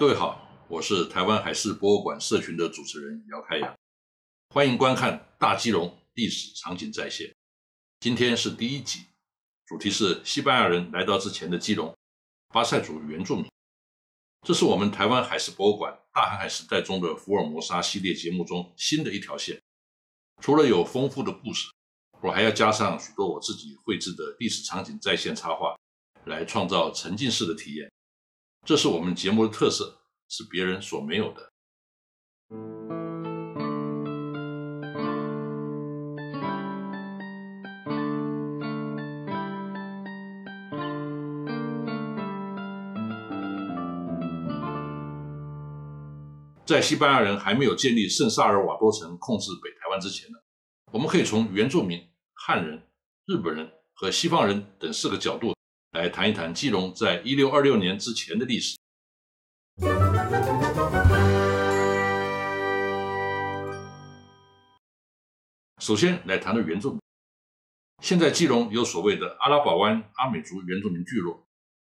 各位好，我是台湾海事博物馆社群的主持人姚开阳，欢迎观看大基隆历史场景再现。今天是第一集，主题是西班牙人来到之前的基隆，巴塞族原住民。这是我们台湾海事博物馆大航海时代中的福尔摩沙系列节目中新的一条线。除了有丰富的故事，我还要加上许多我自己绘制的历史场景再现插画，来创造沉浸式的体验。这是我们节目的特色，是别人所没有的。在西班牙人还没有建立圣萨尔瓦多城控制北台湾之前呢，我们可以从原住民、汉人、日本人和西方人等四个角度。来谈一谈基隆在一六二六年之前的历史。首先来谈谈原住民。现在基隆有所谓的阿拉堡湾阿美族原住民聚落，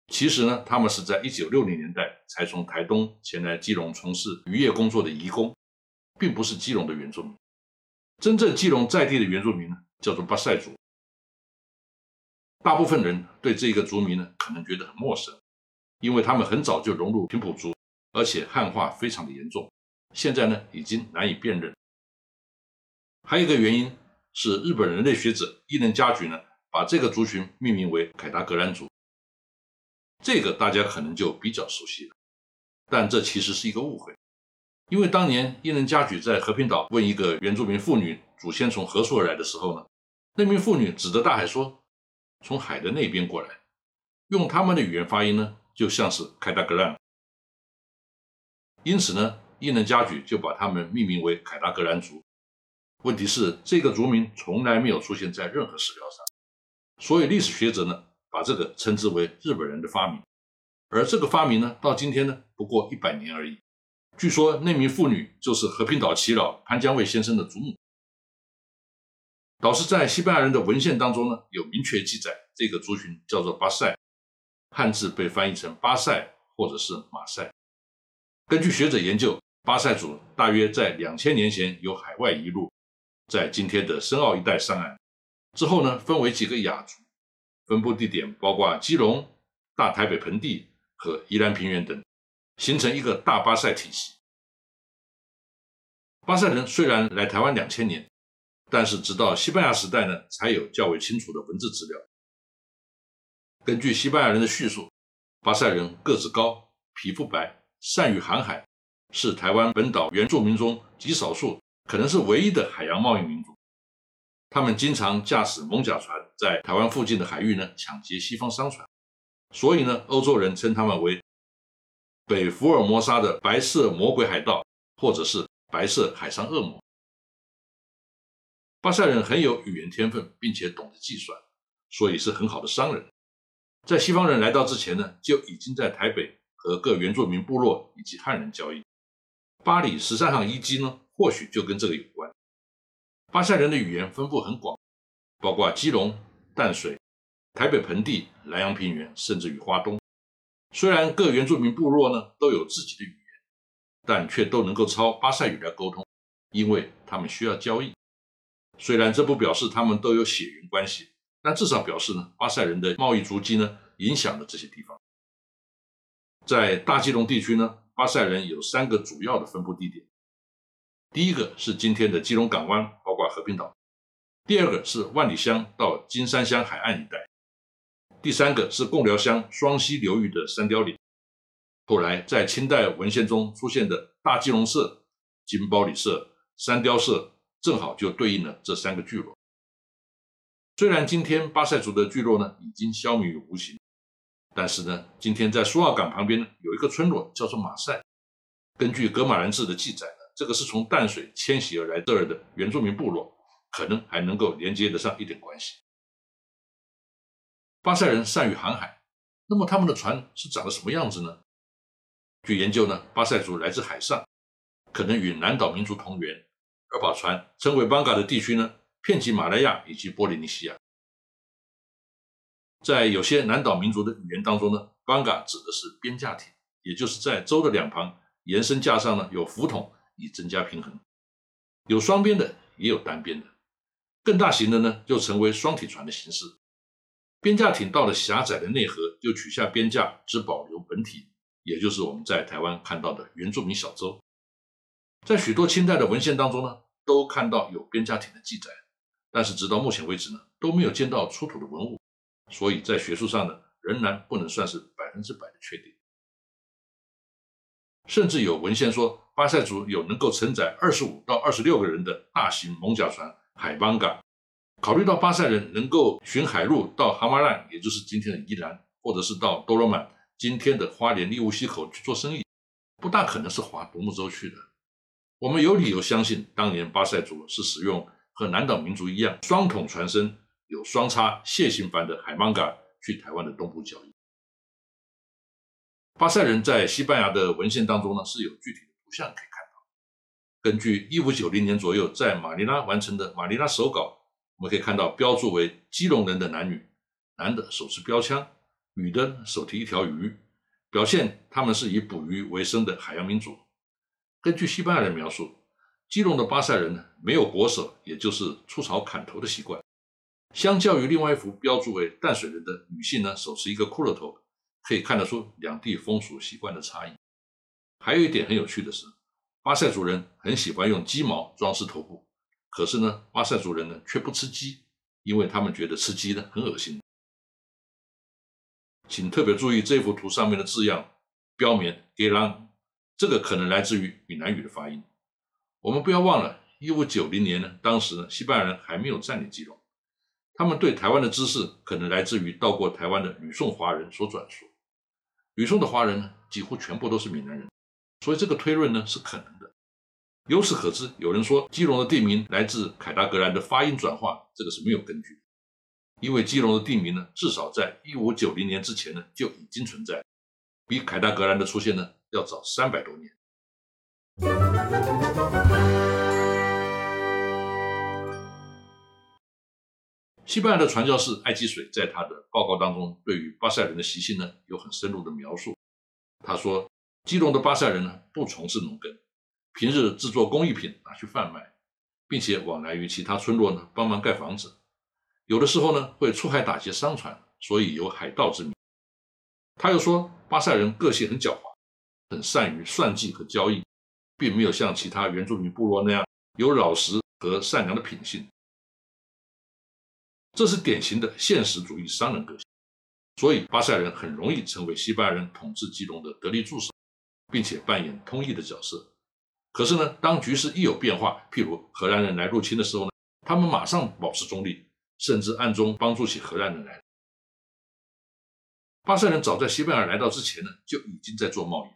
其实呢，他们是在一九六零年代才从台东前来基隆从事渔业工作的移工，并不是基隆的原住民。真正基隆在地的原住民呢，叫做巴塞族。大部分人对这个族名呢，可能觉得很陌生，因为他们很早就融入平埔族，而且汉化非常的严重，现在呢已经难以辨认。还有一个原因是，日本人类学者伊能家矩呢，把这个族群命名为凯达格兰族，这个大家可能就比较熟悉了。但这其实是一个误会，因为当年伊能家矩在和平岛问一个原住民妇女祖先从何处而来的时候呢，那名妇女指着大海说。从海的那边过来，用他们的语言发音呢，就像是凯达格兰。因此呢，伊能家矩就把他们命名为凯达格兰族。问题是，这个族名从来没有出现在任何史料上，所以历史学者呢，把这个称之为日本人的发明。而这个发明呢，到今天呢，不过一百年而已。据说那名妇女就是和平岛耆老潘江卫先生的祖母。导致在西班牙人的文献当中呢，有明确记载，这个族群叫做巴塞，汉字被翻译成巴塞或者是马赛。根据学者研究，巴塞族大约在两千年前由海外移入，在今天的深澳一带上岸，之后呢，分为几个亚族，分布地点包括基隆、大台北盆地和宜兰平原等，形成一个大巴塞体系。巴塞人虽然来台湾两千年。但是，直到西班牙时代呢，才有较为清楚的文字资料。根据西班牙人的叙述，巴塞人个子高、皮肤白、善于航海，是台湾本岛原住民中极少数，可能是唯一的海洋贸易民族。他们经常驾驶蒙甲船，在台湾附近的海域呢抢劫西方商船，所以呢，欧洲人称他们为北福尔摩沙的白色魔鬼海盗，或者是白色海上恶魔。巴塞人很有语言天分，并且懂得计算，所以是很好的商人。在西方人来到之前呢，就已经在台北和各原住民部落以及汉人交易。巴黎十三行遗迹呢，或许就跟这个有关。巴塞人的语言分布很广，包括基隆、淡水、台北盆地、南洋平原，甚至于花东。虽然各原住民部落呢都有自己的语言，但却都能够抄巴塞语来沟通，因为他们需要交易。虽然这不表示他们都有血缘关系，但至少表示呢，巴塞人的贸易足迹呢影响了这些地方。在大基隆地区呢，巴塞人有三个主要的分布地点。第一个是今天的基隆港湾，包括和平岛；第二个是万里乡到金山乡海岸一带；第三个是贡寮乡双溪流域的三雕岭。后来在清代文献中出现的大基隆社、金包里社、三雕社。正好就对应了这三个聚落。虽然今天巴塞族的聚落呢已经消弭于无形，但是呢，今天在苏澳港旁边呢有一个村落叫做马赛。根据格马兰志的记载呢，这个是从淡水迁徙而来这儿的原住民部落，可能还能够连接得上一点关系。巴塞人善于航海，那么他们的船是长得什么样子呢？据研究呢，巴塞族来自海上，可能与南岛民族同源。而把船称为邦嘎的地区呢，遍及马来亚以及波利尼西亚。在有些南岛民族的语言当中呢，邦嘎指的是边架艇，也就是在舟的两旁延伸架上呢有浮筒，以增加平衡。有双边的，也有单边的。更大型的呢，就成为双体船的形式。边架艇到了狭窄的内河，就取下边架，只保留本体，也就是我们在台湾看到的原住民小舟。在许多清代的文献当中呢，都看到有边家艇的记载，但是直到目前为止呢，都没有见到出土的文物，所以在学术上呢，仍然不能算是百分之百的确定。甚至有文献说，巴塞族有能够承载二十五到二十六个人的大型蒙甲船。海邦港，考虑到巴塞人能够循海路到哈马兰，也就是今天的宜兰，或者是到多罗曼，今天的花莲利乌溪口去做生意，不大可能是划独木舟去的。我们有理由相信，当年巴塞族是使用和南岛民族一样双筒船身、有双叉蟹形帆的海邦港去台湾的东部交易。巴塞人在西班牙的文献当中呢，是有具体的图像可以看到。根据一五九零年左右在马尼拉完成的马尼拉手稿，我们可以看到标注为基隆人的男女，男的手持标枪，女的手提一条鱼，表现他们是以捕鱼为生的海洋民族。根据西班牙人描述，基隆的巴塞人呢没有国手，也就是出草砍头的习惯。相较于另外一幅标注为淡水人的女性呢，手持一个骷髅头，可以看得出两地风俗习惯的差异。还有一点很有趣的是。巴塞族人很喜欢用鸡毛装饰头部，可是呢，巴塞族人呢却不吃鸡，因为他们觉得吃鸡呢很恶心。请特别注意这幅图上面的字样，标明 g e l a n 这个可能来自于闽南语的发音。我们不要忘了，一五九零年呢，当时呢，西班牙人还没有占领基隆，他们对台湾的知识可能来自于到过台湾的吕宋华人所转述。吕宋的华人呢，几乎全部都是闽南人。所以这个推论呢是可能的。由此可知，有人说基隆的地名来自凯达格兰的发音转化，这个是没有根据的。因为基隆的地名呢，至少在一五九零年之前呢就已经存在，比凯达格兰的出现呢要早三百多年。西班牙的传教士艾基水在他的报告当中，对于巴塞人的习性呢有很深入的描述。他说。基隆的巴塞人呢，不从事农耕，平日制作工艺品拿去贩卖，并且往来于其他村落呢，帮忙盖房子。有的时候呢，会出海打劫商船，所以有海盗之名。他又说，巴塞人个性很狡猾，很善于算计和交易，并没有像其他原住民部落那样有老实和善良的品性。这是典型的现实主义商人个性，所以巴塞人很容易成为西班牙人统治基隆的得力助手。并且扮演通译的角色。可是呢，当局势一有变化，譬如荷兰人来入侵的时候呢，他们马上保持中立，甚至暗中帮助起荷兰人来。巴塞人早在西班牙来到之前呢，就已经在做贸易，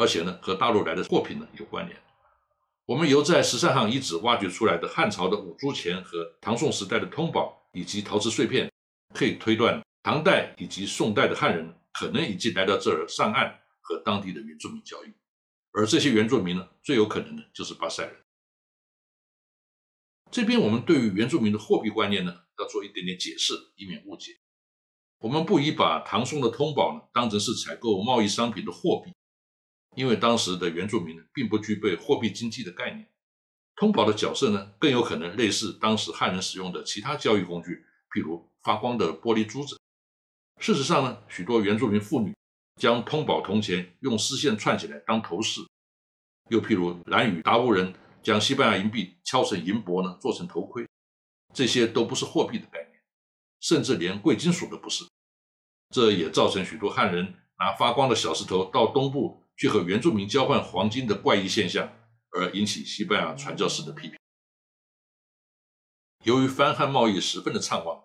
而且呢，和大陆来的货品呢有关联。我们由在十三行遗址挖掘出来的汉朝的五铢钱和唐宋时代的通宝以及陶瓷碎片，可以推断唐代以及宋代的汉人可能已经来到这儿上岸。和当地的原住民交易，而这些原住民呢，最有可能的就是巴塞人。这边我们对于原住民的货币观念呢，要做一点点解释，以免误解。我们不宜把唐宋的通宝呢当成是采购贸易商品的货币，因为当时的原住民，并不具备货币经济的概念。通宝的角色呢，更有可能类似当时汉人使用的其他交易工具，譬如发光的玻璃珠子。事实上呢，许多原住民妇女。将通宝铜钱用丝线串起来当头饰，又譬如南语达悟人将西班牙银币敲成银箔呢，做成头盔，这些都不是货币的概念，甚至连贵金属都不是。这也造成许多汉人拿发光的小石头到东部去和原住民交换黄金的怪异现象，而引起西班牙传教士的批评。由于番汉贸易十分的畅旺，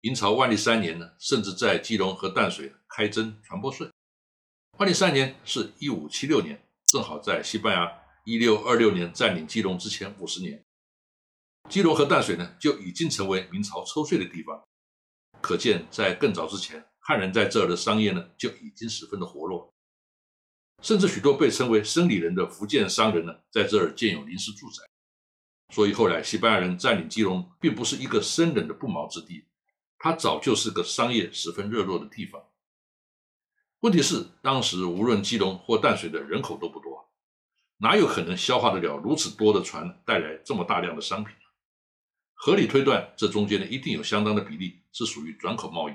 明朝万历三年呢，甚至在基隆和淡水开征传播税。万历三年是一五七六年，正好在西班牙一六二六年占领基隆之前五十年。基隆和淡水呢，就已经成为明朝抽税的地方。可见，在更早之前，汉人在这儿的商业呢，就已经十分的活络。甚至许多被称为生理人的福建商人呢，在这儿建有临时住宅。所以后来西班牙人占领基隆，并不是一个生人的不毛之地，它早就是个商业十分热络的地方。问题是，当时无论基隆或淡水的人口都不多，哪有可能消化得了如此多的船带来这么大量的商品？合理推断，这中间呢一定有相当的比例是属于转口贸易，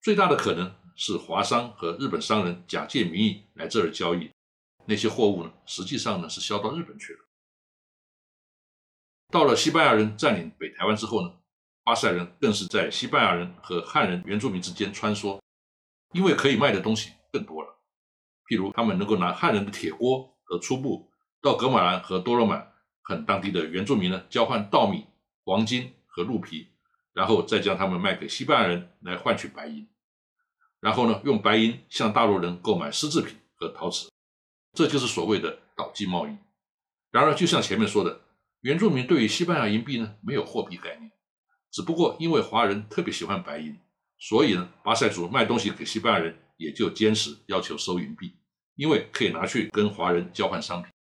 最大的可能是华商和日本商人假借名义来这儿交易，那些货物呢实际上呢是销到日本去了。到了西班牙人占领北台湾之后呢，巴塞人更是在西班牙人和汉人原住民之间穿梭，因为可以卖的东西更多了。譬如他们能够拿汉人的铁锅和粗布到格马兰和多罗曼和当地的原住民呢交换稻米。黄金和鹿皮，然后再将它们卖给西班牙人来换取白银，然后呢，用白银向大陆人购买丝制品和陶瓷，这就是所谓的岛际贸易。然而，就像前面说的，原住民对于西班牙银币呢没有货币概念，只不过因为华人特别喜欢白银，所以呢，巴塞族卖东西给西班牙人也就坚持要求收银币，因为可以拿去跟华人交换商品。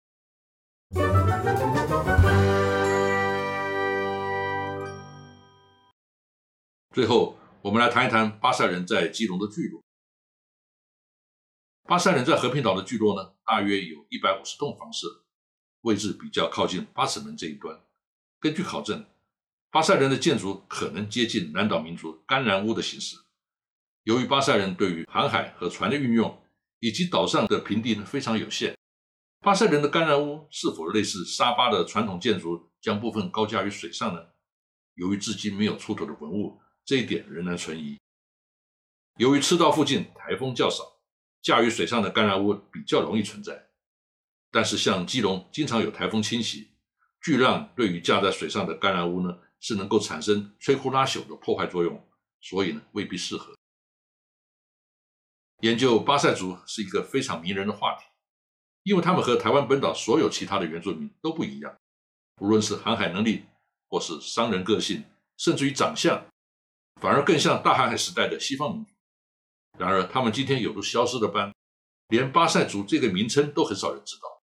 最后，我们来谈一谈巴塞人在基隆的聚落。巴塞人在和平岛的聚落呢，大约有一百五十栋房舍，位置比较靠近八尺门这一端。根据考证，巴塞人的建筑可能接近南岛民族干然屋的形式。由于巴塞人对于航海和船的运用，以及岛上的平地呢非常有限，巴塞人的干然屋是否类似沙巴的传统建筑，将部分高架于水上呢？由于至今没有出土的文物。这一点仍然存疑。由于赤道附近台风较少，架于水上的干然屋比较容易存在。但是像基隆经常有台风侵袭，巨浪对于架在水上的干然屋呢是能够产生摧枯拉朽的破坏作用，所以呢未必适合。研究巴塞族是一个非常迷人的话题，因为他们和台湾本岛所有其他的原住民都不一样，无论是航海能力，或是商人个性，甚至于长相。反而更像大航海时代的西方民族。然而，他们今天有如消失的般，连巴塞族这个名称都很少人知道。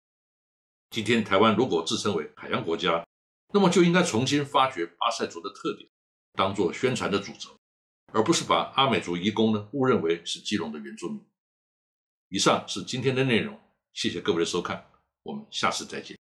今天，台湾如果自称为海洋国家，那么就应该重新发掘巴塞族的特点，当做宣传的主轴，而不是把阿美族移工呢误认为是基隆的原住民。以上是今天的内容，谢谢各位的收看，我们下次再见。